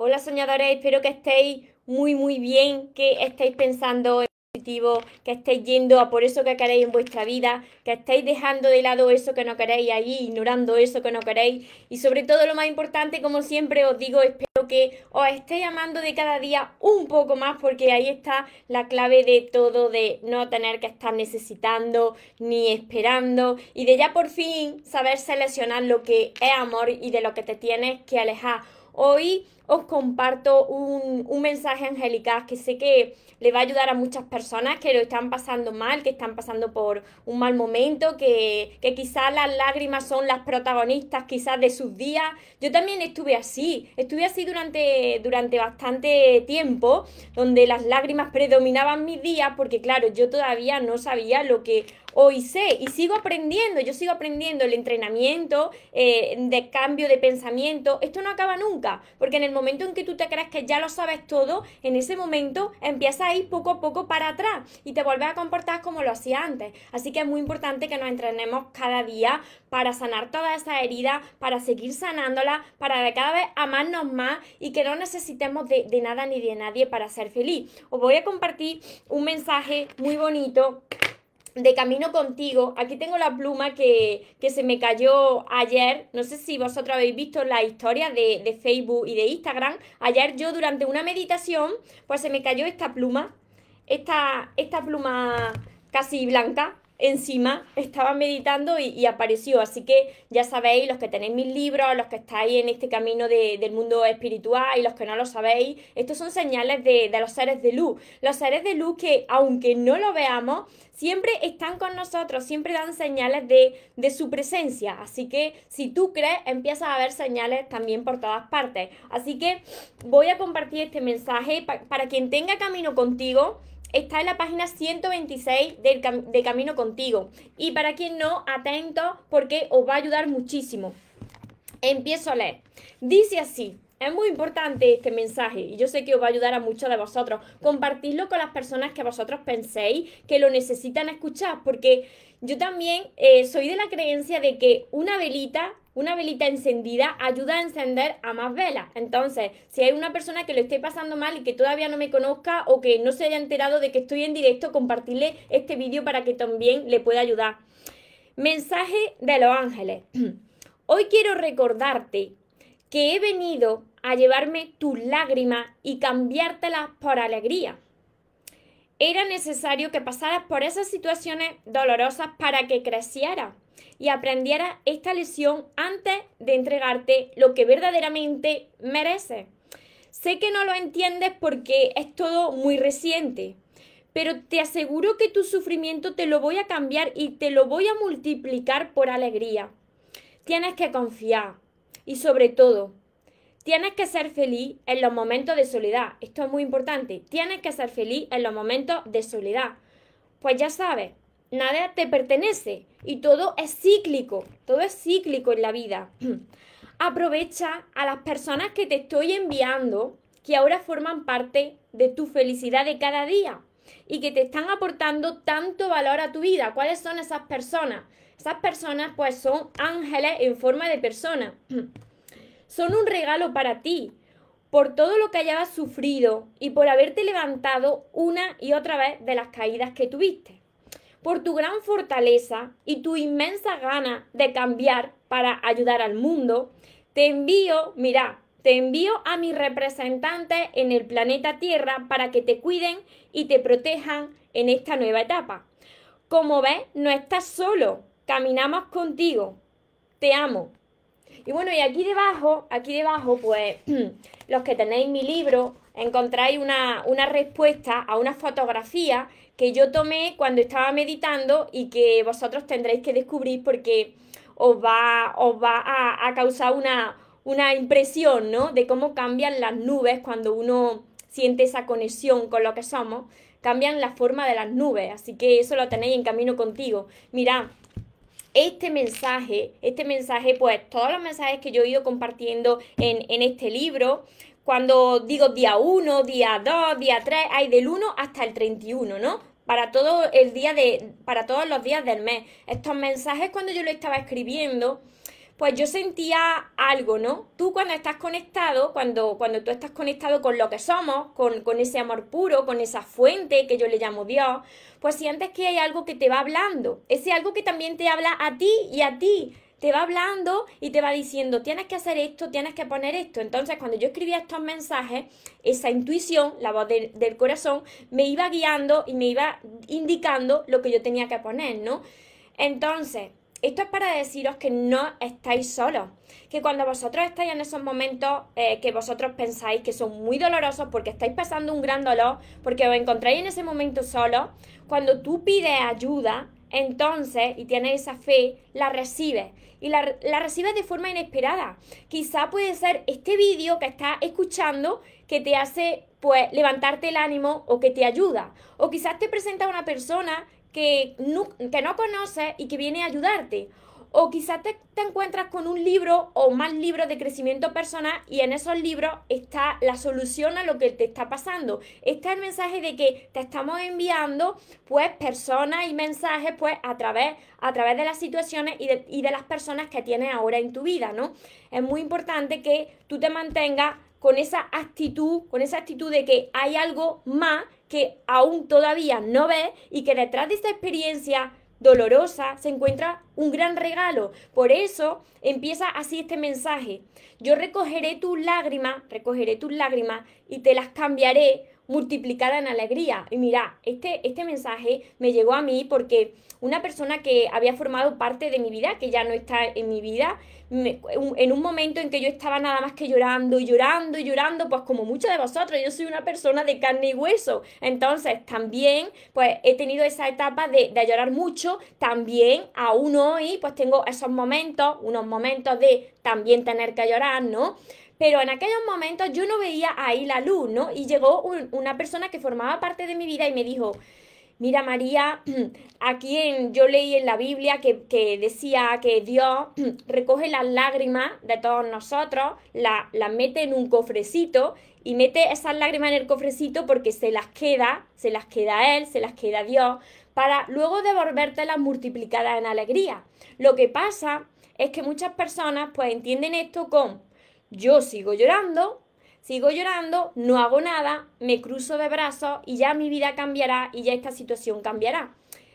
Hola soñadores, espero que estéis muy muy bien, que estéis pensando en positivo, que estéis yendo a por eso que queréis en vuestra vida, que estéis dejando de lado eso que no queréis ahí, ignorando eso que no queréis y sobre todo lo más importante, como siempre os digo, espero que os estéis amando de cada día un poco más porque ahí está la clave de todo, de no tener que estar necesitando ni esperando y de ya por fin saber seleccionar lo que es amor y de lo que te tienes que alejar. Hoy os comparto un, un mensaje angelical que sé que le va a ayudar a muchas personas que lo están pasando mal, que están pasando por un mal momento, que, que quizás las lágrimas son las protagonistas quizás de sus días. Yo también estuve así, estuve así durante, durante bastante tiempo, donde las lágrimas predominaban mis días, porque claro, yo todavía no sabía lo que hoy sé y sigo aprendiendo, yo sigo aprendiendo el entrenamiento eh, de cambio de pensamiento, esto no acaba nunca, porque en el momento en que tú te crees que ya lo sabes todo, en ese momento empiezas a ir poco a poco para atrás y te vuelves a comportar como lo hacía antes. Así que es muy importante que nos entrenemos cada día para sanar todas esas heridas, para seguir sanándolas, para de cada vez amarnos más y que no necesitemos de, de nada ni de nadie para ser feliz. Os voy a compartir un mensaje muy bonito de camino contigo. Aquí tengo la pluma que, se me cayó ayer. No sé si vosotros habéis visto la historia de, de, Facebook y de Instagram. Ayer yo durante una meditación, pues se me cayó esta pluma. Esta, esta pluma casi blanca encima estaba meditando y, apareció. Así que ya sabéis, los que tenéis mis libros, los que estáis en este camino del mundo espiritual y los que no lo sabéis, estos son señales de, los seres de luz. Los seres de luz que, aunque no lo veamos, siempre están con nosotros, siempre dan señales de, de su presencia. Así que si tú crees, empiezas a ver señales también por todas partes. Así que voy a compartir este mensaje para quien tenga camino contigo está en la página 126 de Camino Contigo. Y para quien no, atento porque os va a ayudar muchísimo. Empiezo a leer. Dice así. Es muy importante este mensaje y yo sé que os va a ayudar a muchos de vosotros. Compartidlo con las personas que vosotros penséis que lo necesitan escuchar, porque yo también eh, soy de la creencia de que una velita una velita encendida ayuda a encender a más velas. Entonces, si hay una persona que lo esté pasando mal y que todavía no me conozca o que no se haya enterado de que estoy en directo, compartirle este vídeo para que también le pueda ayudar. Mensaje de los ángeles. Hoy quiero recordarte que he venido a llevarme tus lágrimas y cambiártelas por alegría. Era necesario que pasaras por esas situaciones dolorosas para que crecieras y aprendiera esta lección antes de entregarte lo que verdaderamente merece. Sé que no lo entiendes porque es todo muy reciente, pero te aseguro que tu sufrimiento te lo voy a cambiar y te lo voy a multiplicar por alegría. Tienes que confiar y sobre todo, tienes que ser feliz en los momentos de soledad. Esto es muy importante. Tienes que ser feliz en los momentos de soledad. Pues ya sabes, nada te pertenece y todo es cíclico, todo es cíclico en la vida. Aprovecha a las personas que te estoy enviando, que ahora forman parte de tu felicidad de cada día y que te están aportando tanto valor a tu vida. ¿Cuáles son esas personas? Esas personas pues son ángeles en forma de persona. son un regalo para ti por todo lo que hayas sufrido y por haberte levantado una y otra vez de las caídas que tuviste por tu gran fortaleza y tu inmensa gana de cambiar para ayudar al mundo, te envío, mira, te envío a mis representantes en el planeta Tierra para que te cuiden y te protejan en esta nueva etapa. Como ves, no estás solo, caminamos contigo. Te amo. Y bueno, y aquí debajo, aquí debajo, pues los que tenéis mi libro, encontráis una, una respuesta a una fotografía que yo tomé cuando estaba meditando y que vosotros tendréis que descubrir porque os va, os va a, causar una, una impresión, ¿no? De cómo cambian las nubes cuando uno siente esa conexión con lo que somos, cambian la forma de las nubes, así que eso lo tenéis en camino contigo. Mira, este mensaje, este mensaje, pues todos los mensajes que yo he ido compartiendo en, en este libro, cuando digo día 1, día 2, día 3, hay del 1 hasta el 31, ¿no? Para todo el día de, para todos los días del mes. Estos mensajes cuando yo lo estaba escribiendo, pues yo sentía algo, ¿no? Tú cuando estás conectado, cuando, cuando tú estás conectado con lo que somos, con, con ese amor puro, con esa fuente que yo le llamo Dios, pues sientes que hay algo que te va hablando, ese algo que también te habla a ti y a ti te va hablando y te va diciendo, tienes que hacer esto, tienes que poner esto. Entonces, cuando yo escribía estos mensajes, esa intuición, la voz del corazón, me iba guiando y me iba indicando lo que yo tenía que poner, ¿no? Entonces, esto es para deciros que no estáis solos, que cuando vosotros estáis en esos momentos eh, que vosotros pensáis que son muy dolorosos porque estáis pasando un gran dolor, porque os encontráis en ese momento solos, cuando tú pides ayuda, entonces, y tienes esa fe, la recibes. Y la, la recibes de forma inesperada. Quizá puede ser este vídeo que estás escuchando que te hace pues levantarte el ánimo o que te ayuda. O quizás te presenta una persona que no, que no conoces y que viene a ayudarte. O quizás te, te, encuentras con un libro o más libros de crecimiento personal y en esos libros está la solución a lo que te está pasando. Está el mensaje de que te estamos enviando pues personas y mensajes pues a través, a través de las situaciones y de, y de las personas que tienes ahora en tu vida, ¿no? Es muy importante que tú te mantengas con esa actitud, con esa actitud de que hay algo más que aún todavía no ves y que detrás de esta experiencia dolorosa se encuentra un gran regalo. Por eso empieza así este mensaje. Yo recogeré tus lágrimas, recogeré tus lágrimas y te las cambiaré multiplicada en alegría. Y mira, este, este mensaje me llegó a mí porque una persona que había formado parte de mi vida, que ya no está en mi vida, en un momento en que yo estaba nada más que llorando llorando llorando, pues como muchos de vosotros, yo soy una persona de carne y hueso. Entonces también pues he tenido esa etapa de, de llorar mucho, también aún hoy pues tengo esos momentos, unos momentos de también tener que llorar, ¿no? pero en aquellos momentos yo no veía ahí la luz, ¿no? Y llegó una persona que formaba parte de mi vida y me dijo, mira María, aquí en, yo leí en la Biblia que, que decía que Dios recoge las lágrimas de todos nosotros, las la mete en un cofrecito y mete esas lágrimas en el cofrecito porque se las queda, se las queda Él, se las queda Dios, para luego devolvértelas multiplicadas en alegría. Lo que pasa es que muchas personas pues entienden esto con yo sigo llorando, sigo llorando, no hago nada, me cruzo de brazos y ya mi vida cambiará y ya esta situación cambiará.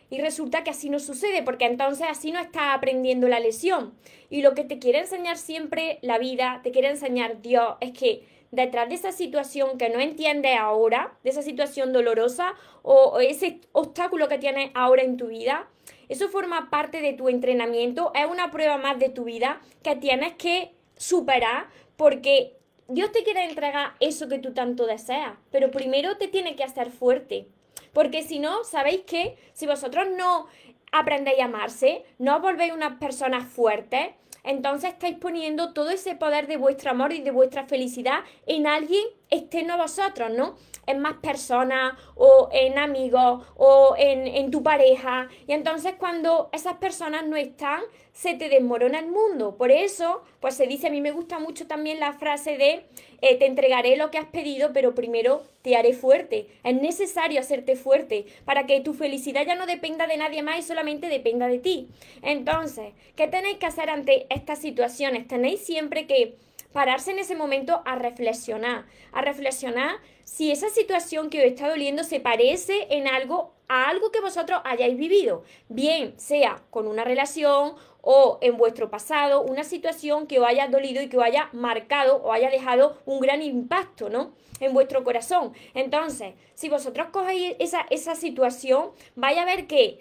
Y resulta que así no sucede, porque entonces así no estás aprendiendo la lesión. Y lo que te quiere enseñar siempre la vida, te quiere enseñar Dios, es que detrás de esa situación que no entiendes ahora, de esa situación dolorosa o ese obstáculo que tienes ahora en tu vida, eso forma parte de tu entrenamiento, es una prueba más de tu vida que tienes que superar porque Dios te quiere entregar eso que tú tanto deseas, pero primero te tiene que hacer fuerte. Porque si no, ¿sabéis qué? Si vosotros no aprendéis a amarse, no os volvéis unas personas fuertes, entonces estáis poniendo todo ese poder de vuestro amor y de vuestra felicidad en alguien externo a vosotros, ¿no? En más personas o en amigos o en, en tu pareja. Y entonces cuando esas personas no están, se te desmorona el mundo. Por eso, pues se dice, a mí me gusta mucho también la frase de eh, te entregaré lo que has pedido, pero primero te haré fuerte. Es necesario hacerte fuerte para que tu felicidad ya no dependa de nadie más y solamente dependa de ti. Entonces, ¿qué tenéis que hacer ante estas situaciones? Tenéis siempre que pararse en ese momento a reflexionar, a reflexionar si esa situación que os está doliendo se parece en algo a algo que vosotros hayáis vivido, bien sea con una relación o en vuestro pasado, una situación que os haya dolido y que os haya marcado o haya dejado un gran impacto, ¿no? En vuestro corazón. Entonces, si vosotros cogéis esa, esa situación, vais a ver que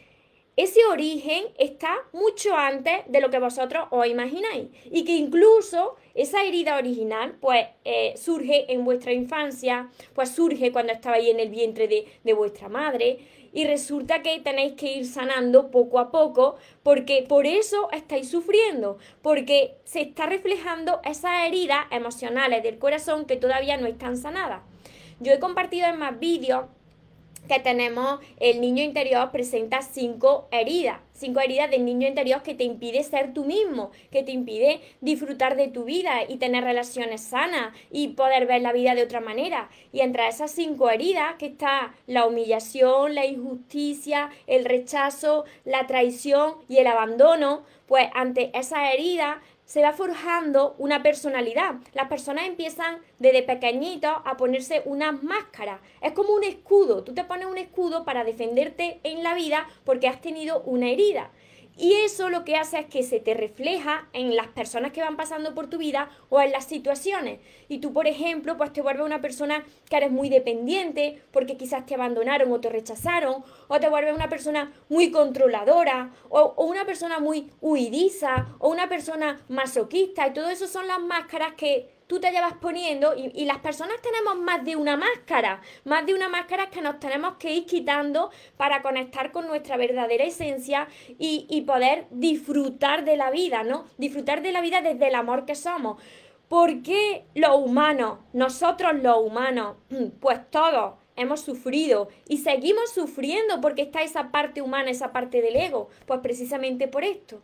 ese origen está mucho antes de lo que vosotros os imagináis y que incluso esa herida original pues eh, surge en vuestra infancia, pues surge cuando estabais en el vientre de, de vuestra madre y resulta que tenéis que ir sanando poco a poco porque por eso estáis sufriendo, porque se está reflejando esas heridas emocionales del corazón que todavía no están sanadas. Yo he compartido en más vídeos que tenemos, el niño interior presenta cinco heridas, cinco heridas del niño interior que te impide ser tú mismo, que te impide disfrutar de tu vida y tener relaciones sanas y poder ver la vida de otra manera. Y entre esas cinco heridas que está la humillación, la injusticia, el rechazo, la traición y el abandono, pues ante esas heridas se va forjando una personalidad. Las personas empiezan desde pequeñitos a ponerse unas máscaras. Es como un escudo. Tú te pones un escudo para defenderte en la vida porque has tenido una herida. Y eso lo que hace es que se te refleja en las personas que van pasando por tu vida o en las situaciones. Y tú, por ejemplo, pues te vuelves una persona que eres muy dependiente porque quizás te abandonaron o te rechazaron, o te vuelves una persona muy controladora, o, o una persona muy huidiza, o una persona masoquista. Y todo eso son las máscaras que tú te llevas poniendo y, las personas tenemos más de una máscara, más de una máscara que nos tenemos que ir quitando para conectar con nuestra verdadera esencia y, y poder disfrutar de la vida, ¿no? Disfrutar de la vida desde el amor que somos. ¿Por qué los humanos, nosotros los humanos, pues todos hemos sufrido y seguimos sufriendo porque está esa parte humana, esa parte del ego? Pues precisamente por esto.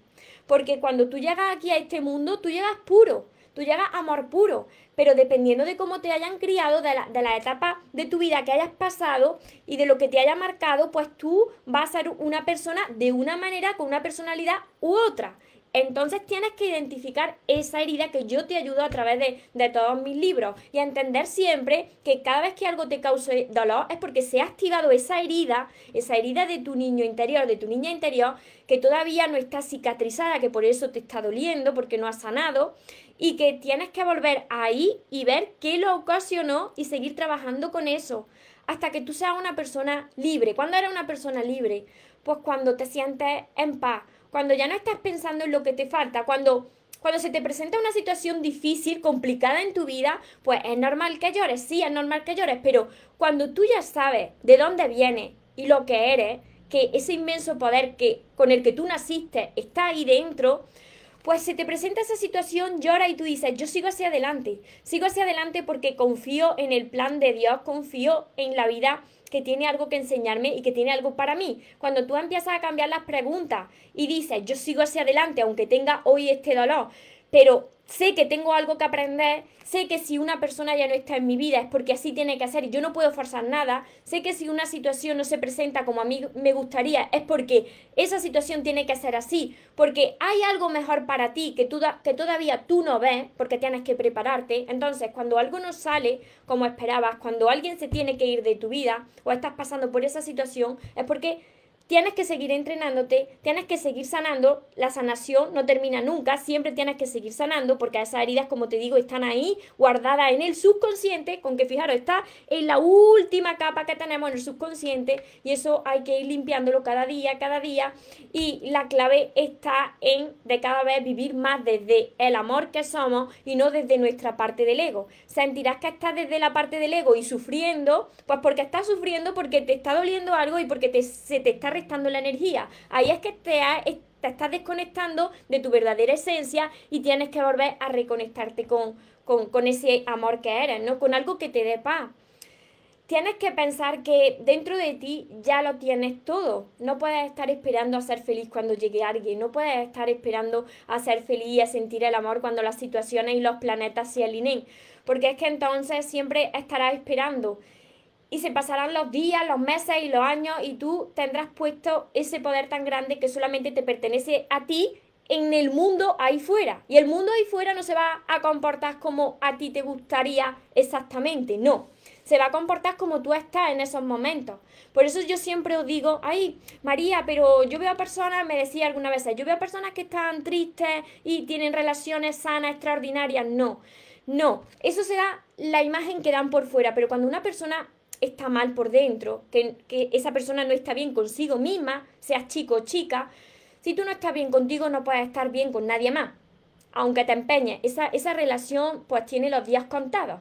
Porque cuando tú llegas aquí a este mundo, tú llegas puro tú llegas a amor puro, pero dependiendo de cómo te hayan criado, de la, de la etapa de tu vida que hayas pasado y de lo que te haya marcado, pues tú vas a ser una persona de una manera, con una personalidad u otra. Entonces tienes que identificar esa herida que yo te ayudo a través de, de, todos mis libros y a entender siempre que cada vez que algo te cause dolor es porque se ha activado esa herida, esa herida de tu niño interior, de tu niña interior, que todavía no está cicatrizada, que por eso te está doliendo, porque no ha sanado y que tienes que volver ahí y ver qué lo ocasionó y seguir trabajando con eso hasta que tú seas una persona libre. ¿Cuándo eres una persona libre? Pues cuando te sientes en paz, cuando ya no estás pensando en lo que te falta, cuando cuando se te presenta una situación difícil, complicada en tu vida, pues es normal que llores, sí, es normal que llores, pero cuando tú ya sabes de dónde vienes y lo que eres, que ese inmenso poder que con el que tú naciste está ahí dentro, pues se te presenta esa situación, llora y tú dices, yo sigo hacia adelante, sigo hacia adelante porque confío en el plan de Dios, confío en la vida que tiene algo que enseñarme y que tiene algo para mí. Cuando tú empiezas a cambiar las preguntas y dices, yo sigo hacia adelante aunque tenga hoy este dolor, pero sé que tengo algo que aprender, sé que si una persona ya no está en mi vida es porque así tiene que ser y yo no puedo forzar nada, sé que si una situación no se presenta como a mí me gustaría es porque esa situación tiene que ser así, porque hay algo mejor para ti que, tú que todavía tú no ves, porque tienes que prepararte. Entonces, cuando algo no sale como esperabas, cuando alguien se tiene que ir de tu vida o estás pasando por esa situación, es porque tienes que seguir entrenándote, tienes que seguir sanando, la sanación no termina nunca, siempre tienes que seguir sanando porque esas heridas, como te digo, están ahí guardadas en el subconsciente, con que fijaros, está en la última capa que tenemos en el subconsciente y eso hay que ir limpiándolo cada día, cada día y la clave está en de cada vez vivir más desde el amor que somos y no desde nuestra parte del ego. Sentirás que estás desde la parte del ego y sufriendo, pues porque estás sufriendo porque te está doliendo algo y porque te, se te está restando la energía. Ahí es que te, estás desconectando de tu verdadera esencia y tienes que volver a reconectarte con, con, con ese amor que eres, ¿no? Con algo que te dé paz tienes que pensar que dentro de ti ya lo tienes todo. No puedes estar esperando a ser feliz cuando llegue alguien. No puedes estar esperando a ser feliz y a sentir el amor cuando las situaciones y los planetas se alineen. Porque es que entonces siempre estarás esperando y se pasarán los días, los meses y los años y tú tendrás puesto ese poder tan grande que solamente te pertenece a ti en el mundo ahí fuera. Y el mundo ahí fuera no se va a comportar como a ti te gustaría exactamente, no. Se va a comportar como tú estás en esos momentos. Por eso yo siempre os digo, ay, María, pero yo veo a personas, me decía alguna vez, yo veo a personas que están tristes y tienen relaciones sanas, extraordinarias. No, no, eso será la imagen que dan por fuera, pero cuando una persona está mal por dentro, que, esa persona no está bien consigo misma, seas chico o chica, si tú no estás bien contigo no puedes estar bien con nadie más. Aunque te empeñes, esa, esa relación pues tiene los días contados.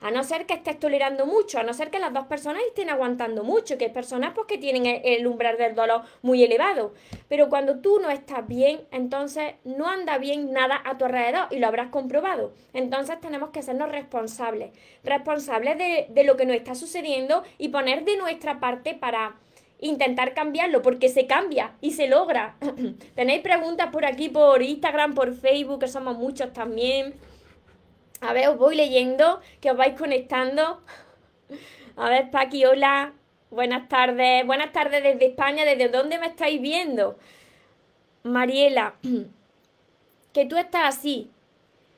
A no ser que estés tolerando mucho, a no ser que las dos personas estén aguantando mucho, que hay personas pues, que tienen el, umbral del dolor muy elevado. Pero cuando tú no estás bien, entonces no anda bien nada a tu alrededor y lo habrás comprobado. Entonces tenemos que hacernos responsables, responsables de, de lo que nos está sucediendo y poner de nuestra parte para intentar cambiarlo, porque se cambia y se logra. Tenéis preguntas por aquí, por Instagram, por Facebook, que somos muchos también. A ver, os voy leyendo, que os vais conectando. A ver, Paqui, hola. Buenas tardes. Buenas tardes desde España. ¿Desde dónde me estáis viendo? Mariela. que tú estás así,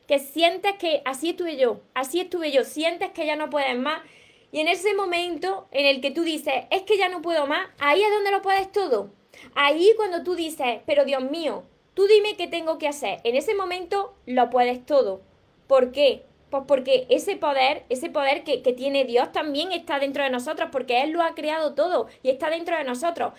que sientes que así estuve yo, así estuve yo, sientes que ya no puedes más. Y en ese momento en el que tú dices, es que ya no puedo más, ahí es donde lo puedes todo. Ahí cuando tú dices, pero Dios mío, tú dime qué tengo que hacer. En ese momento lo puedes todo. ¿Por qué? Pues porque ese poder, ese poder que, que, tiene Dios también está dentro de nosotros, porque Él lo ha creado todo y está dentro de nosotros.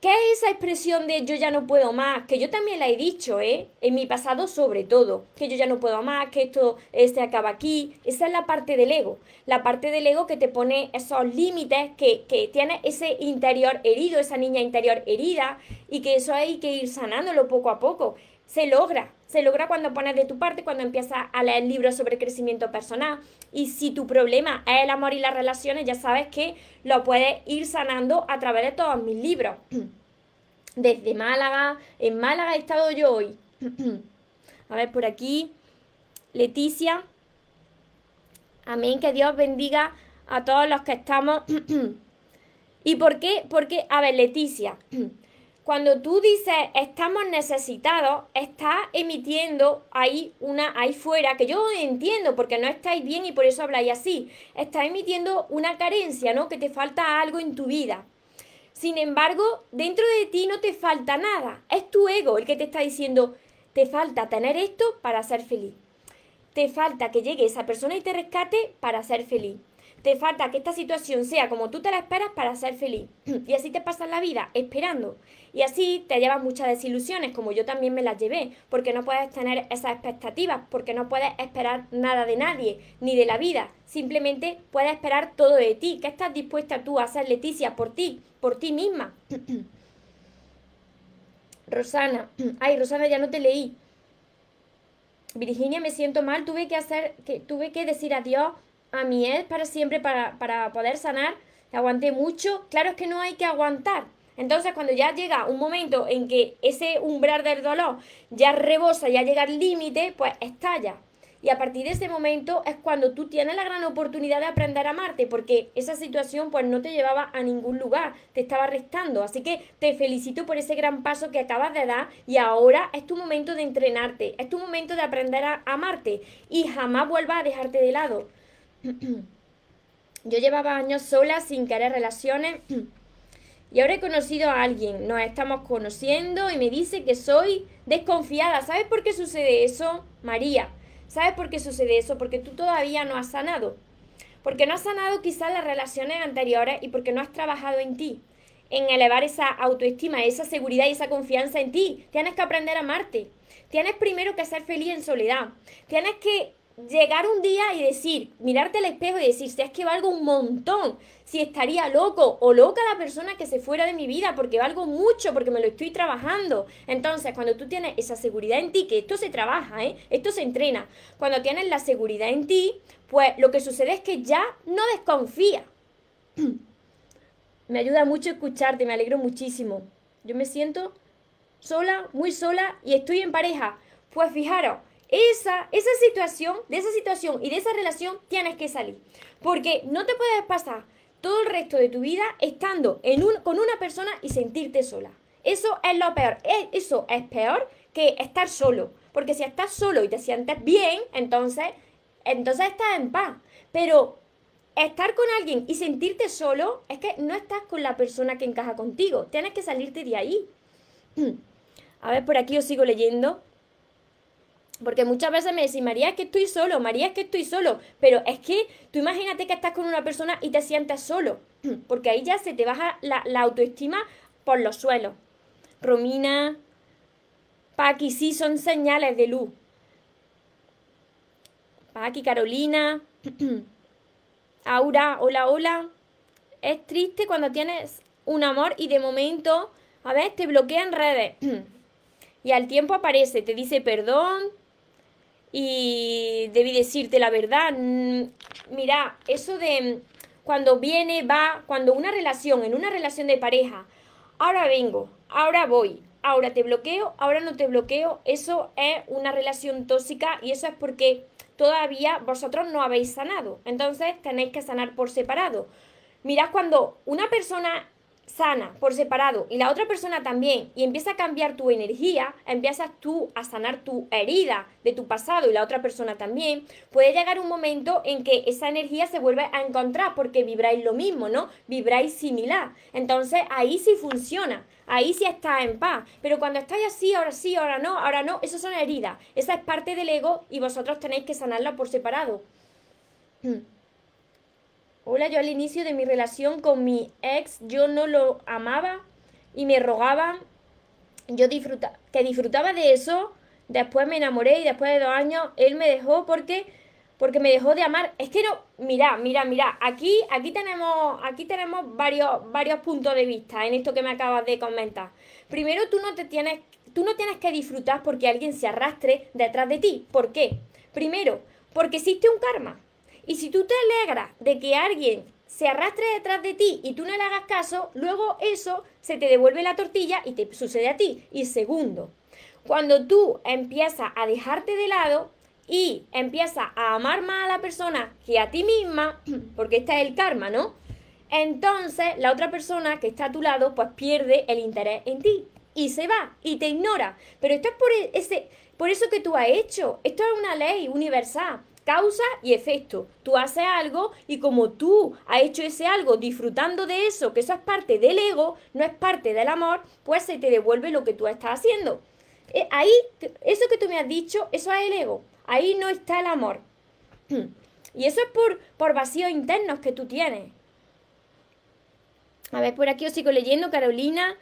¿Qué es esa expresión de yo ya no puedo más? Que yo también la he dicho, ¿eh? En mi pasado sobre todo, que yo ya no puedo más, que esto eh, se acaba aquí. Esa es la parte del ego. La parte del ego que te pone esos límites, que, que tiene ese interior herido, esa niña interior herida, y que eso hay que ir sanándolo poco a poco. Se logra, se logra cuando pones de tu parte, cuando empiezas a leer libros sobre crecimiento personal. Y si tu problema es el amor y las relaciones, ya sabes que lo puedes ir sanando a través de todos mis libros. Desde Málaga, en Málaga he estado yo hoy. a ver, por aquí, Leticia. Amén, que Dios bendiga a todos los que estamos. ¿Y por qué? Porque, a ver, Leticia cuando tú dices estamos necesitados, estás emitiendo ahí una, ahí fuera, que yo entiendo porque no estáis bien y por eso habláis así, estás emitiendo una carencia, ¿no? Que te falta algo en tu vida. Sin embargo, dentro de ti no te falta nada. Es tu ego el que te está diciendo, te falta tener esto para ser feliz. Te falta que llegue esa persona y te rescate para ser feliz. Te falta que esta situación sea como tú te la esperas para ser feliz. Y así te pasas la vida esperando. Y así te llevas muchas desilusiones, como yo también me las llevé, porque no puedes tener esas expectativas, porque no puedes esperar nada de nadie, ni de la vida. Simplemente puedes esperar todo de ti. ¿Qué estás dispuesta tú a hacer, Leticia, por ti, por ti misma? Rosana, ay, Rosana, ya no te leí. Virginia, me siento mal, tuve que hacer, que tuve que decir adiós a mi es para siempre para, para poder sanar. Aguanté mucho. Claro es que no hay que aguantar. Entonces, cuando ya llega un momento en que ese umbral del dolor ya rebosa, ya llega al límite, pues estalla. Y a partir de ese momento es cuando tú tienes la gran oportunidad de aprender a amarte, porque esa situación pues no te llevaba a ningún lugar, te estaba restando. Así que te felicito por ese gran paso que acabas de dar y ahora es tu momento de entrenarte, es tu momento de aprender a amarte y jamás vuelvas a dejarte de lado. Yo llevaba años sola sin querer relaciones y ahora he conocido a alguien, nos estamos conociendo y me dice que soy desconfiada. ¿Sabes por qué sucede eso, María? ¿Sabes por qué sucede eso? Porque tú todavía no has sanado. Porque no has sanado quizás las relaciones anteriores y porque no has trabajado en ti, en elevar esa autoestima, esa seguridad y esa confianza en ti. Tienes que aprender a amarte. Tienes primero que ser feliz en soledad. Tienes que llegar un día y decir, mirarte al espejo y decir, si es que valgo un montón, si estaría loco o loca la persona que se fuera de mi vida porque valgo mucho, porque me lo estoy trabajando. Entonces, cuando tú tienes esa seguridad en ti, que esto se trabaja, ¿eh? esto se entrena, cuando tienes la seguridad en ti, pues lo que sucede es que ya no desconfía. me ayuda mucho escucharte, me alegro muchísimo. Yo me siento sola, muy sola y estoy en pareja. Pues fijaros, esa, esa situación, de esa situación y de esa relación tienes que salir. Porque no te puedes pasar todo el resto de tu vida estando en un, con una persona y sentirte sola. Eso es lo peor. E, eso es peor que estar solo. Porque si estás solo y te sientes bien, entonces, entonces estás en paz. Pero estar con alguien y sentirte solo es que no estás con la persona que encaja contigo. Tienes que salirte de ahí. A ver, por aquí os sigo leyendo. Porque muchas veces me decís, María, es que estoy solo, María, es que estoy solo. Pero es que tú imagínate que estás con una persona y te sientes solo. Porque ahí ya se te baja la, autoestima por los suelos. Romina, Paqui, sí, son señales de luz. Paqui, Carolina, Aura, hola, hola. Es triste cuando tienes un amor y de momento, a ver, te bloquean redes. y al tiempo aparece, te dice perdón, y debí decirte la verdad. Mm, mira, eso de cuando viene, va, cuando una relación, en una relación de pareja, ahora vengo, ahora voy, ahora te bloqueo, ahora no te bloqueo, eso es una relación tóxica y eso es porque todavía vosotros no habéis sanado. Entonces tenéis que sanar por separado. Mirad, cuando una persona sana por separado y la otra persona también y empieza a cambiar tu energía, empiezas tú a sanar tu herida de tu pasado y la otra persona también, puede llegar un momento en que esa energía se vuelve a encontrar porque vibráis lo mismo, ¿no? Vibráis similar. Entonces ahí sí funciona, ahí sí está en paz. Pero cuando estáis así, ahora sí, ahora no, ahora no, eso son heridas. Esa es parte del ego y vosotros tenéis que sanarla por separado. Hola, yo al inicio de mi relación con mi ex, yo no lo amaba y me rogaba, yo disfruta, que disfrutaba de eso, después me enamoré y después de dos años él me dejó porque, porque me dejó de amar. Es que no, mira, mira, mira, aquí, aquí tenemos, aquí tenemos varios, varios puntos de vista en esto que me acabas de comentar. Primero, tú no te tienes, tú no tienes que disfrutar porque alguien se arrastre detrás de ti. ¿Por qué? Primero, porque existe un karma. Y si tú te alegras de que alguien se arrastre detrás de ti y tú no le hagas caso, luego eso se te devuelve la tortilla y te sucede a ti. Y segundo, cuando tú empiezas a dejarte de lado y empiezas a amar más a la persona que a ti misma, porque este es el karma, ¿no? Entonces la otra persona que está a tu lado pues pierde el interés en ti y se va y te ignora. Pero esto es por, e-, ese, por eso que tú has hecho. Esto es una ley universal causa y efecto. Tú haces algo y como tú has hecho ese algo disfrutando de eso, que eso es parte del ego, no es parte del amor, pues se te devuelve lo que tú estás haciendo. Eh, ahí, eso que tú me has dicho, eso es el ego. Ahí no está el amor. Y eso es por, por vacíos internos que tú tienes. A ver, por aquí os sigo leyendo, Carolina.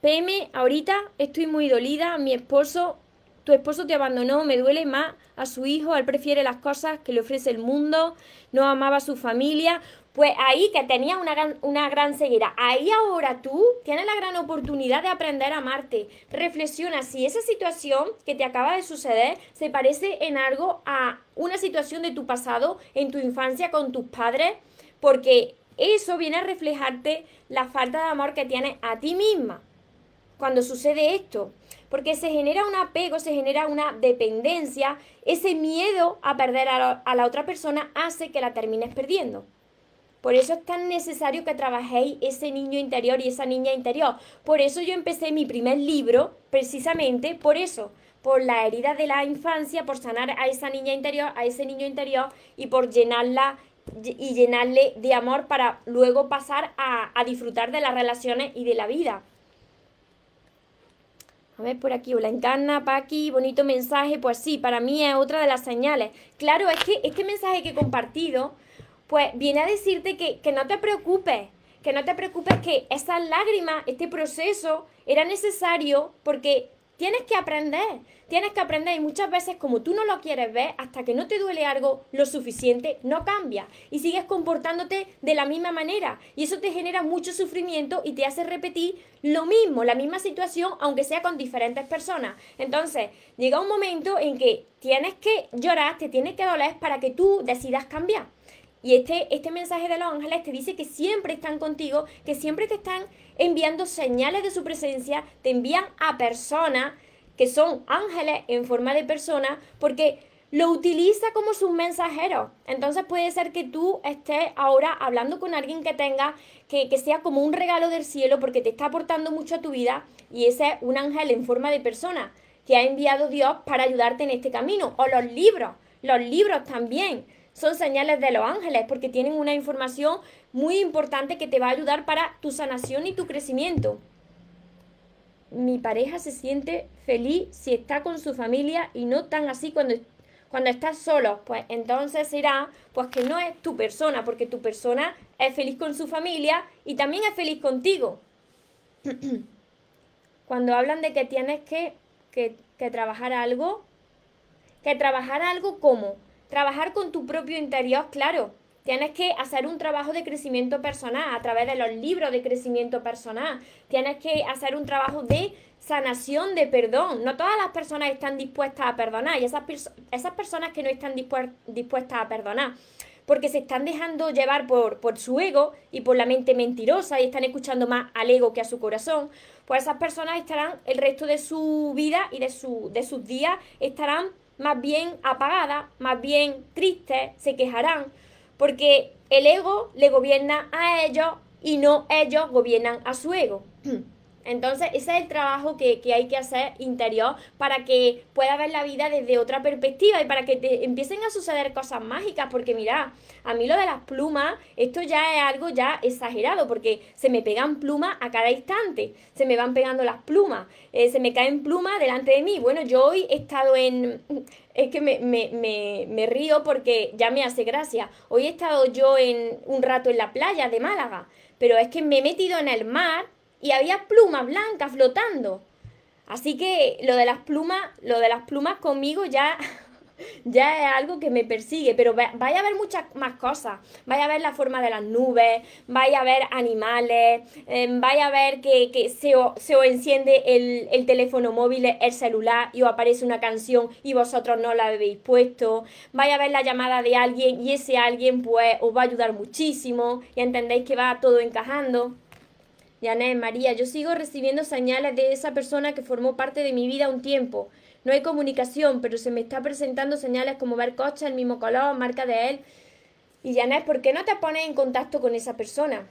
PM, ahorita estoy muy dolida. Mi esposo tu esposo te abandonó, me duele más a su hijo, él prefiere las cosas que le ofrece el mundo, no amaba a su familia. Pues ahí que tenía una gran, una gran ceguera, ahí ahora tú tienes la gran oportunidad de aprender a amarte. Reflexiona si esa situación que te acaba de suceder se parece en algo a una situación de tu pasado, en tu infancia con tus padres, porque eso viene a reflejarte la falta de amor que tienes a ti misma cuando sucede esto porque se genera un apego, se genera una dependencia, ese miedo a perder a la, otra persona hace que la termines perdiendo. Por eso es tan necesario que trabajéis ese niño interior y esa niña interior. Por eso yo empecé mi primer libro, precisamente por eso, por la herida de la infancia, por sanar a esa niña interior, a ese niño interior y por llenarla y llenarle de amor para luego pasar a, a disfrutar de las relaciones y de la vida. A ver por aquí, hola Encarna, Paqui, bonito mensaje. Pues sí, para mí es otra de las señales. Claro, es que este mensaje que he compartido, pues viene a decirte que, que no te preocupes, que no te preocupes que esas lágrimas, este proceso, era necesario porque tienes que aprender. Tienes que aprender y muchas veces como tú no lo quieres ver, hasta que no te duele algo lo suficiente, no cambia y sigues comportándote de la misma manera y eso te genera mucho sufrimiento y te hace repetir lo mismo, la misma situación, aunque sea con diferentes personas. Entonces, llega un momento en que tienes que llorar, te tienes que doler para que tú decidas cambiar. Y este, este mensaje de los ángeles te dice que siempre están contigo, que siempre te están enviando señales de su presencia, te envían a personas que son ángeles en forma de persona, porque lo utiliza como sus mensajeros. Entonces puede ser que tú estés ahora hablando con alguien que tenga, que, que, sea como un regalo del cielo porque te está aportando mucho a tu vida y ese es un ángel en forma de persona que ha enviado Dios para ayudarte en este camino. O los libros, los libros también son señales de los ángeles porque tienen una información muy importante que te va a ayudar para tu sanación y tu crecimiento mi pareja se siente feliz si está con su familia y no tan así cuando, cuando estás solo. Pues entonces será pues que no es tu persona, porque tu persona es feliz con su familia y también es feliz contigo. cuando hablan de que tienes que, que, que trabajar algo, que trabajar algo como trabajar con tu propio interior, claro Tienes que hacer un trabajo de crecimiento personal a través de los libros de crecimiento personal. Tienes que hacer un trabajo de sanación, de perdón. No todas las personas están dispuestas a perdonar y esas, esas personas que no están dispuestas a perdonar porque se están dejando llevar por, por su ego y por la mente mentirosa y están escuchando más al ego que a su corazón, pues esas personas estarán el resto de su vida y de, su, de sus días estarán más bien apagadas, más bien tristes, se quejarán, porque el ego le gobierna a ellos y no ellos gobiernan a su ego. Entonces, ese es el trabajo que, hay que hacer interior para que pueda ver la vida desde otra perspectiva y para que te empiecen a suceder cosas mágicas. Porque mira, a mí lo de las plumas, esto ya es algo ya exagerado, porque se me pegan plumas a cada instante. Se me van pegando las plumas, eh, se me caen plumas delante de mí. Bueno, yo hoy he estado en... Es que me, me, me río porque ya me hace gracia. Hoy he estado yo en un rato en la playa de Málaga, pero es que me he metido en el mar y había plumas blancas flotando. Así que lo de las plumas, lo de las plumas conmigo ya, ya es algo que me persigue, pero vaya a ver muchas más cosas. Vaya a ver la forma de las nubes, vaya a ver animales, em, vaya a ver que, que se, os, se, enciende el, el, teléfono móvil, el celular y os aparece una canción y vosotros no la habéis puesto. Vaya a ver la llamada de alguien y ese alguien pues os va a ayudar muchísimo y entendéis que va todo encajando. Janet, María, yo sigo recibiendo señales de esa persona que formó parte de mi vida un tiempo. No hay comunicación, pero se me está presentando señales como ver coches, el mismo color, marca de él. Y Janet, ¿por qué no te pones en contacto con esa persona?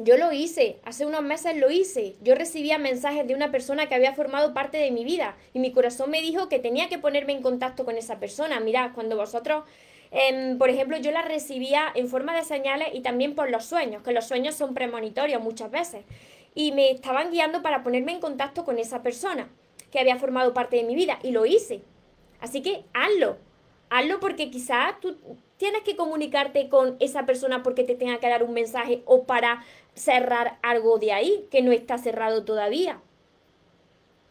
Yo lo hice, hace unos meses lo hice. Yo recibía mensajes de una persona que había formado parte de mi vida y mi corazón me dijo que tenía que ponerme en contacto con esa persona. Mirad, cuando vosotros Em, por ejemplo, yo la recibía en forma de señales y también por los sueños, que los sueños son premonitorios muchas veces. Y me estaban guiando para ponerme en contacto con esa persona que había formado parte de mi vida y lo hice. Así que hazlo. Hazlo porque quizás tú tienes que comunicarte con esa persona porque te tenga que dar un mensaje o para cerrar algo de ahí que no está cerrado todavía.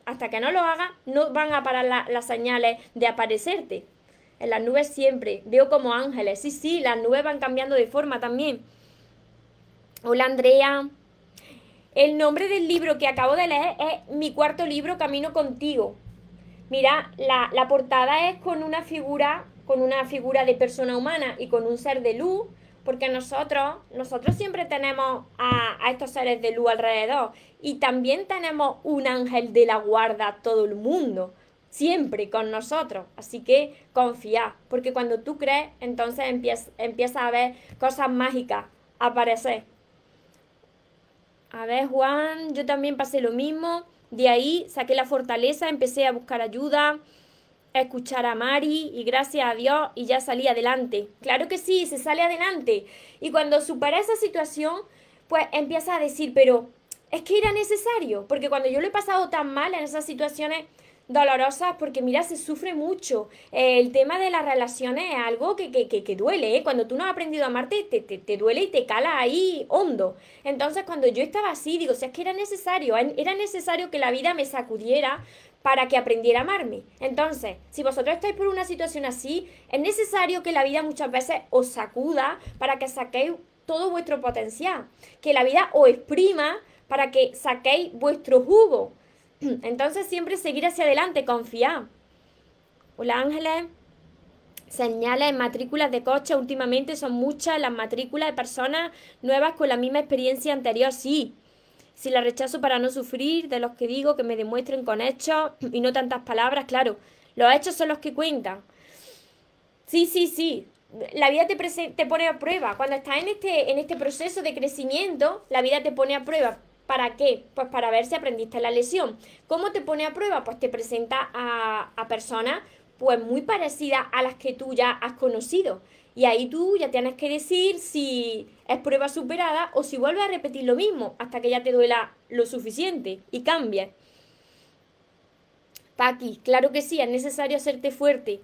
Hasta que no lo hagas, no van a parar las señales de aparecerte. En las nubes siempre. Veo como ángeles. Sí, sí, las nubes van cambiando de forma también. Hola Andrea. El nombre del libro que acabo de leer es mi cuarto libro, Camino contigo. Mira, la, la portada es con una figura, con una figura de persona humana y con un ser de luz, porque nosotros, nosotros siempre tenemos a, a, estos seres de luz alrededor y también tenemos un ángel de la guarda todo el mundo siempre con nosotros. Así que confía, porque cuando tú crees, entonces empieza, a ver cosas mágicas aparecer. A ver, Juan, yo también pasé lo mismo. De ahí saqué la fortaleza, empecé a buscar ayuda, a escuchar a Mari y gracias a Dios y ya salí adelante. Claro que sí, se sale adelante. Y cuando supera esa situación, pues empieza a decir, pero es que era necesario, porque cuando yo lo he pasado tan mal en esas situaciones, dolorosas porque mira, se sufre mucho. el tema de las relaciones es algo que, que, que, duele, ¿eh? Cuando tú no has aprendido a amarte, te, te, te, duele y te cala ahí hondo. Entonces, cuando yo estaba así, digo, si es que era necesario, era necesario que la vida me sacudiera para que aprendiera a amarme. Entonces, si vosotros estáis por una situación así, es necesario que la vida muchas veces os sacuda para que saquéis todo vuestro potencial, que la vida os exprima para que saquéis vuestro jugo. Entonces siempre seguir hacia adelante, confiar. Hola Ángeles. Señales matrículas de coche últimamente son muchas las matrículas de personas nuevas con la misma experiencia anterior, sí. Si la rechazo para no sufrir, de los que digo que me demuestren con hechos y no tantas palabras, claro, los hechos son los que cuentan. Sí, sí, sí. La vida te, te pone a prueba. Cuando estás en este, en este proceso de crecimiento, la vida te pone a prueba. ¿Para qué? Pues para ver si aprendiste la lesión. ¿Cómo te pone a prueba? Pues te presenta a, a personas pues muy parecidas a las que tú ya has conocido. Y ahí tú ya tienes que decir si es prueba superada o si vuelves a repetir lo mismo hasta que ya te duela lo suficiente y cambies. Paqui, claro que sí, es necesario hacerte fuerte.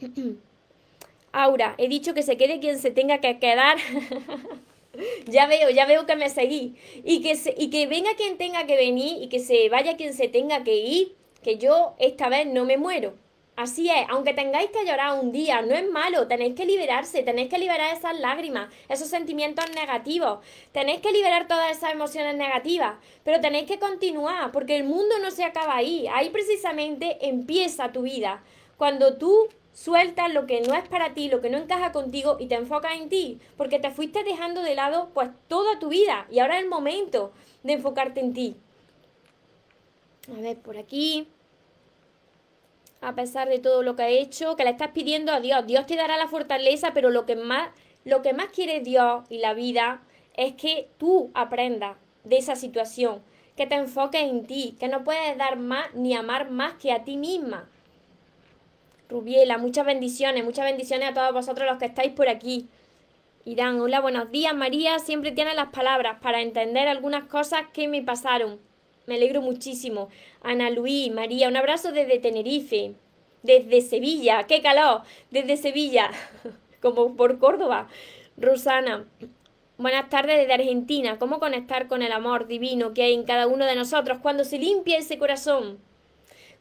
Aura, he dicho que se quede quien se tenga que quedar. ya veo, ya veo que me seguí. Y que, y que venga quien tenga que venir y que se vaya quien se tenga que ir, que yo esta vez no me muero. Así es, aunque tengáis que llorar un día, no es malo, tenéis que liberarse, tenéis que liberar esas lágrimas, esos sentimientos negativos, tenéis que liberar todas esas emociones negativas, pero tenéis que continuar, porque el mundo no se acaba ahí, ahí precisamente empieza tu vida. Cuando tú sueltas lo que no es para ti, lo que no encaja contigo y te enfocas en ti, porque te fuiste dejando de lado pues toda tu vida y ahora es el momento de enfocarte en ti. A ver, por aquí. A pesar de todo lo que ha hecho, que le estás pidiendo a Dios, Dios te dará la fortaleza, pero lo que más, lo que más quiere Dios y la vida es que tú aprendas de esa situación, que te enfoques en ti, que no puedes dar más ni amar más que a ti misma. Rubiela, muchas bendiciones, muchas bendiciones a todos vosotros los que estáis por aquí. Irán, hola, buenos días, María. Siempre tiene las palabras para entender algunas cosas que me pasaron. Me alegro muchísimo. Ana Luis, María, un abrazo desde Tenerife, desde Sevilla, qué calor, desde Sevilla, como por Córdoba. Rosana, buenas tardes desde Argentina. ¿Cómo conectar con el amor divino que hay en cada uno de nosotros cuando se limpia ese corazón?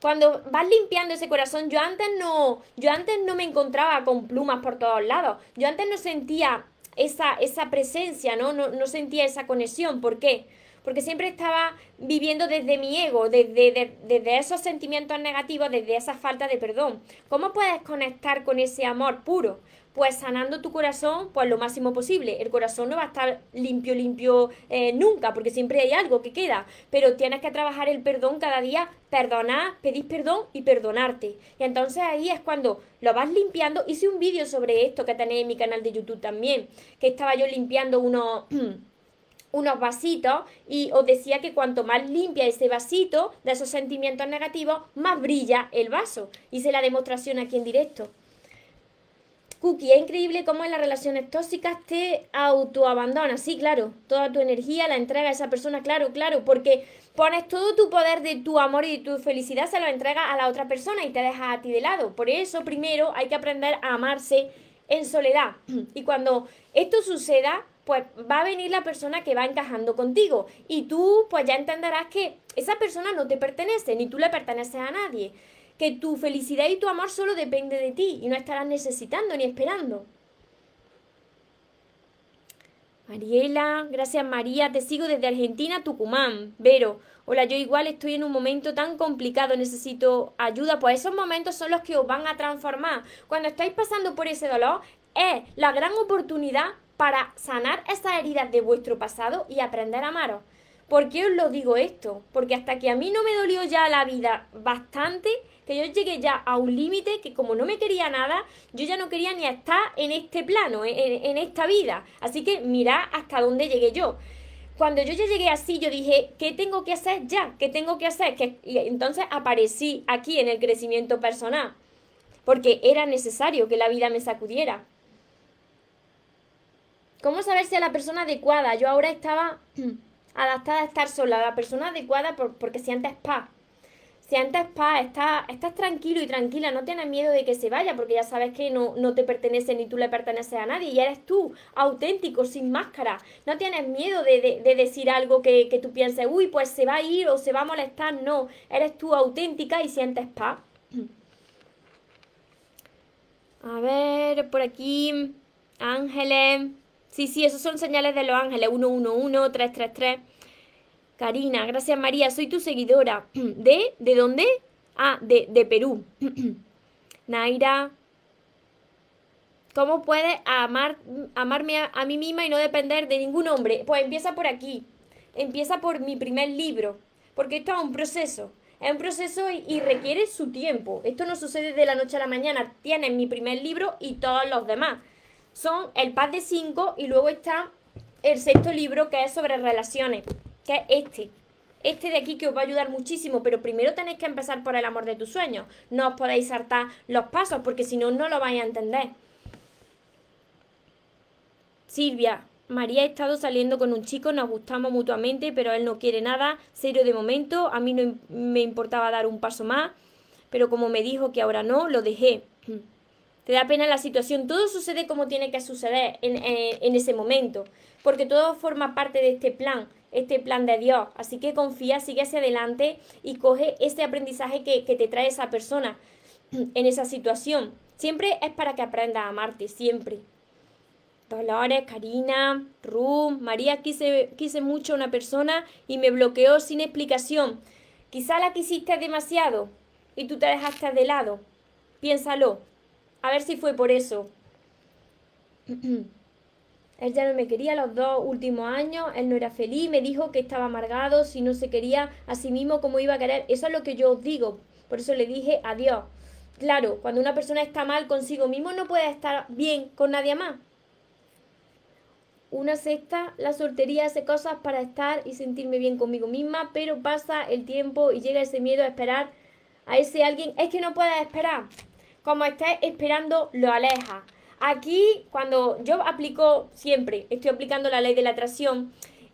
Cuando vas limpiando ese corazón, yo antes no, yo antes no me encontraba con plumas por todos lados. Yo antes no sentía esa, esa presencia, ¿no? ¿no? No sentía esa conexión. ¿Por qué? Porque siempre estaba viviendo desde mi ego, desde, desde esos sentimientos negativos, desde esa falta de perdón. ¿Cómo puedes conectar con ese amor puro? Pues sanando tu corazón pues lo máximo posible. El corazón no va a estar limpio, limpio eh, nunca, porque siempre hay algo que queda, pero tienes que trabajar el perdón cada día, perdonar, pedir perdón y perdonarte. Y entonces ahí es cuando lo vas limpiando. Hice un vídeo sobre esto que tenéis en mi canal de YouTube también, que estaba yo limpiando unos... unos vasitos y os decía que cuanto más limpia ese vasito de esos sentimientos negativos, más brilla el vaso. Hice la demostración aquí en directo. Cookie, es increíble cómo en las relaciones tóxicas te autoabandonas. Sí, claro, toda tu energía la entrega a esa persona, claro, claro, porque pones todo tu poder de tu amor y de tu felicidad, se lo entregas a la otra persona y te dejas a ti de lado. Por eso, primero hay que aprender a amarse en soledad. Y cuando esto suceda, pues va a venir la persona que va encajando contigo. Y tú, pues ya entenderás que esa persona no te pertenece, ni tú le perteneces a nadie que tu felicidad y tu amor solo depende de ti y no estarás necesitando ni esperando. Mariela, gracias María, te sigo desde Argentina, Tucumán. Vero, hola, yo igual estoy en un momento tan complicado, necesito ayuda. Pues esos momentos son los que os van a transformar. Cuando estáis pasando por ese dolor, es la gran oportunidad para sanar esas heridas de vuestro pasado y aprender a amaros. ¿Por qué os lo digo esto? Porque hasta que a mí no me dolió ya la vida bastante, que yo llegué ya a un límite que como no me quería nada, yo ya no quería ni estar en este plano, en, esta vida. Así que mirad hasta dónde llegué yo. Cuando yo ya llegué así, yo dije, ¿qué tengo que hacer ya? ¿Qué tengo que hacer? Que, y entonces aparecí aquí en el crecimiento personal, porque era necesario que la vida me sacudiera. ¿Cómo saber si a la persona adecuada? Yo ahora estaba adaptada a estar sola, la persona adecuada porque sientes paz. Sientes paz, estás, estás tranquilo y tranquila, no tienes miedo de que se vaya porque ya sabes que no, no te pertenece ni tú le perteneces a nadie y eres tú, auténtico, sin máscara. No tienes miedo de, decir algo que, que tú pienses, uy, pues se va a ir o se va a molestar. No, eres tú auténtica y sientes paz. A ver, por aquí, Ángeles. Sí, sí, esos son señales de los ángeles. 111, 333. Karina, gracias María, soy tu seguidora. ¿De? ¿De dónde? Ah, de, de Perú. Naira, ¿cómo puedes amar, amarme a, mí misma y no depender de ningún hombre? Pues empieza por aquí. Empieza por mi primer libro. Porque esto es un proceso. Es un proceso y, y requiere su tiempo. Esto no sucede de la noche a la mañana. Tienes mi primer libro y todos los demás son el Paz de 5 y luego está el sexto libro que es sobre relaciones, que es este. Este de aquí que os va a ayudar muchísimo, pero primero tenéis que empezar por el amor de tus sueños. No os podéis saltar los pasos porque si no, no lo vais a entender. Silvia, María ha estado saliendo con un chico, nos gustamos mutuamente, pero él no quiere nada, serio de momento, a mí no me importaba dar un paso más, pero como me dijo que ahora no, lo dejé. Te da pena la situación, todo sucede como tiene que suceder en, ese momento, porque todo forma parte de este plan, este plan de Dios. Así que confía, sigue hacia adelante y coge ese aprendizaje que, te trae esa persona en esa situación. Siempre es para que aprendas a amarte, siempre. Dolores, Karina, Ru, María, quise, quise mucho a una persona y me bloqueó sin explicación. Quizá la quisiste demasiado y tú te dejaste de lado. Piénsalo. A ver si fue por eso. él ya no me quería los dos últimos años, él no era feliz, me dijo que estaba amargado, si no se quería a sí mismo, ¿cómo iba a querer? Eso es lo que yo os digo. Por eso le dije adiós. Claro, cuando una persona está mal consigo mismo, no puede estar bien con nadie más. una sexta, la soltería hace cosas para estar y sentirme bien conmigo misma, pero pasa el tiempo y llega ese miedo a esperar a ese alguien. Es que no puedes esperar. Como estés esperando, lo aleja. Aquí, cuando yo aplico siempre, estoy aplicando la ley de la atracción,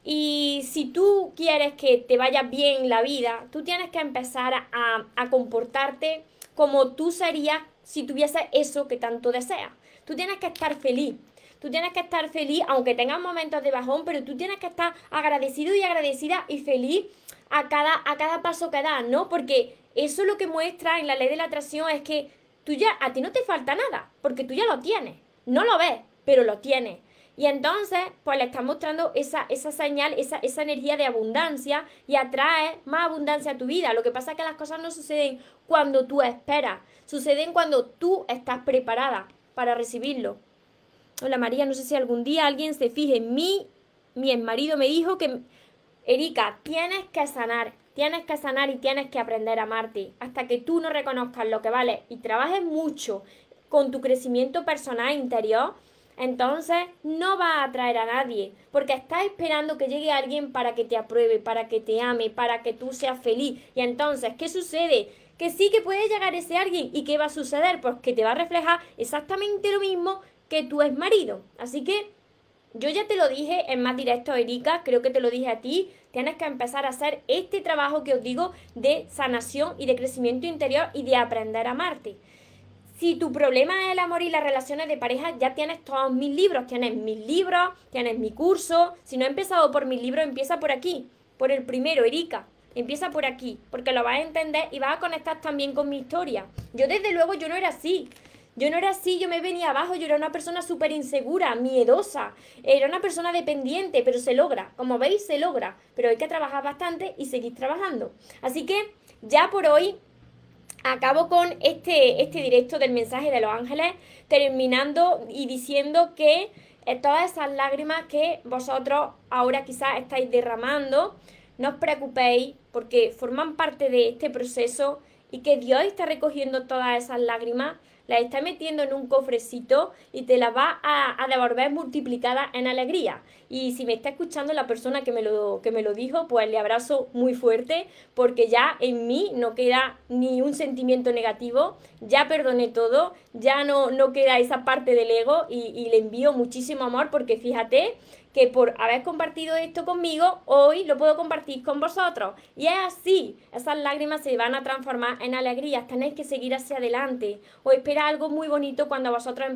y si tú quieres que te vaya bien la vida, tú tienes que empezar a, a comportarte como tú serías si tuvieses eso que tanto deseas. Tú tienes que estar feliz. Tú tienes que estar feliz, aunque tengas momentos de bajón, pero tú tienes que estar agradecido y agradecida y feliz a cada, a cada paso que das, ¿no? Porque eso lo que muestra en la ley de la atracción es que tú ya, a ti no te falta nada, porque tú ya lo tienes. No lo ves, pero lo tienes. Y entonces, pues le estás mostrando esa, esa señal, esa, esa energía de abundancia y atrae más abundancia a tu vida. Lo que pasa es que las cosas no suceden cuando tú esperas, suceden cuando tú estás preparada para recibirlo. Hola María, no sé si algún día alguien se fije en mí. Mi marido me dijo que, Erika, tienes que sanar, tienes que sanar y tienes que aprender a amarte. Hasta que tú no reconozcas lo que vale y trabajes mucho con tu crecimiento personal interior, entonces no va a atraer a nadie, porque estás esperando que llegue alguien para que te apruebe, para que te ame, para que tú seas feliz. Y entonces, ¿qué sucede? Que sí que puede llegar ese alguien y ¿qué va a suceder? Pues que te va a reflejar exactamente lo mismo que tú es marido. Así que yo ya te lo dije en más directo, Erika, creo que te lo dije a ti, tienes que empezar a hacer este trabajo que os digo de sanación y de crecimiento interior y de aprender a amarte. Si tu problema es el amor y las relaciones de pareja, ya tienes todos mis libros, tienes mis libros, tienes mi curso. Si no he empezado por mis libros, empieza por aquí, por el primero, Erika. Empieza por aquí, porque lo vas a entender y vas a conectar también con mi historia. Yo desde luego yo no era así. Yo no era así, yo me venía abajo, yo era una persona súper insegura, miedosa, era una persona dependiente, pero se logra, como veis, se logra, pero hay que trabajar bastante y seguir trabajando. Así que ya por hoy acabo con este, este directo del mensaje de los ángeles, terminando y diciendo que eh, todas esas lágrimas que vosotros ahora quizás estáis derramando, no os preocupéis porque forman parte de este proceso y que Dios está recogiendo todas esas lágrimas la está metiendo en un cofrecito y te la va a, devolver multiplicada en alegría. Y si me está escuchando la persona que me, lo, que me lo dijo, pues le abrazo muy fuerte porque ya en mí no queda ni un sentimiento negativo, ya perdoné todo, ya no, no queda esa parte del ego y le envío muchísimo amor porque fíjate que por haber compartido esto conmigo, hoy lo puedo compartir con vosotros. Y es así, esas lágrimas se van a transformar en alegrías, tenéis que seguir hacia adelante. O espera algo muy bonito cuando vosotros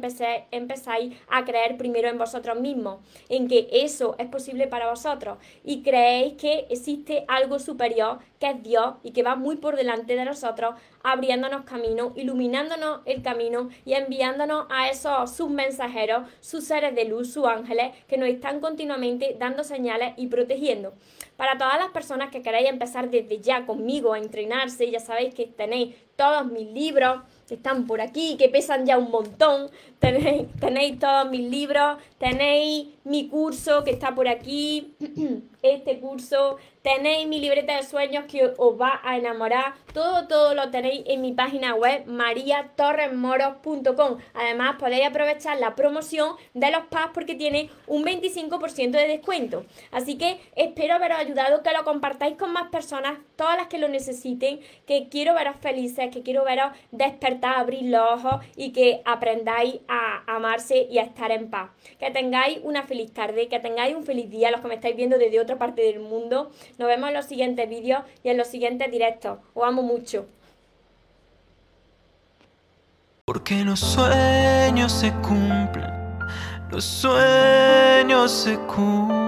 empezáis a creer primero en vosotros mismos, en que eso es posible para vosotros y creéis que existe algo superior que es Dios y que va muy por delante de nosotros, abriéndonos camino, iluminándonos el camino y enviándonos a esos sus mensajeros, sus seres de luz, sus ángeles, que nos están continuamente dando señales y protegiendo. Para todas las personas que queráis empezar desde ya conmigo a entrenarse, ya sabéis que tenéis todos mis libros que están por aquí, que pesan ya un montón. Tenéis, tenéis todos mis libros, tenéis mi curso que está por aquí, este curso, Tenéis mi libreta de sueños que os va a enamorar. Todo, todo lo tenéis en mi página web mariatorresmoros.com. Además, podéis aprovechar la promoción de los PAS porque tiene un 25% de descuento. Así que espero haberos ayudado, que lo compartáis con más personas, todas las que lo necesiten, que quiero veros felices, que quiero veros despertar, abrir los ojos y que aprendáis a amarse y a estar en paz. Que tengáis una feliz tarde, que tengáis un feliz día, los que me estáis viendo desde otra parte del mundo. Nos vemos en los siguientes vídeos y en los siguientes directos. Os amo mucho. Porque los sueños se cumplen, los sueños se cumplen.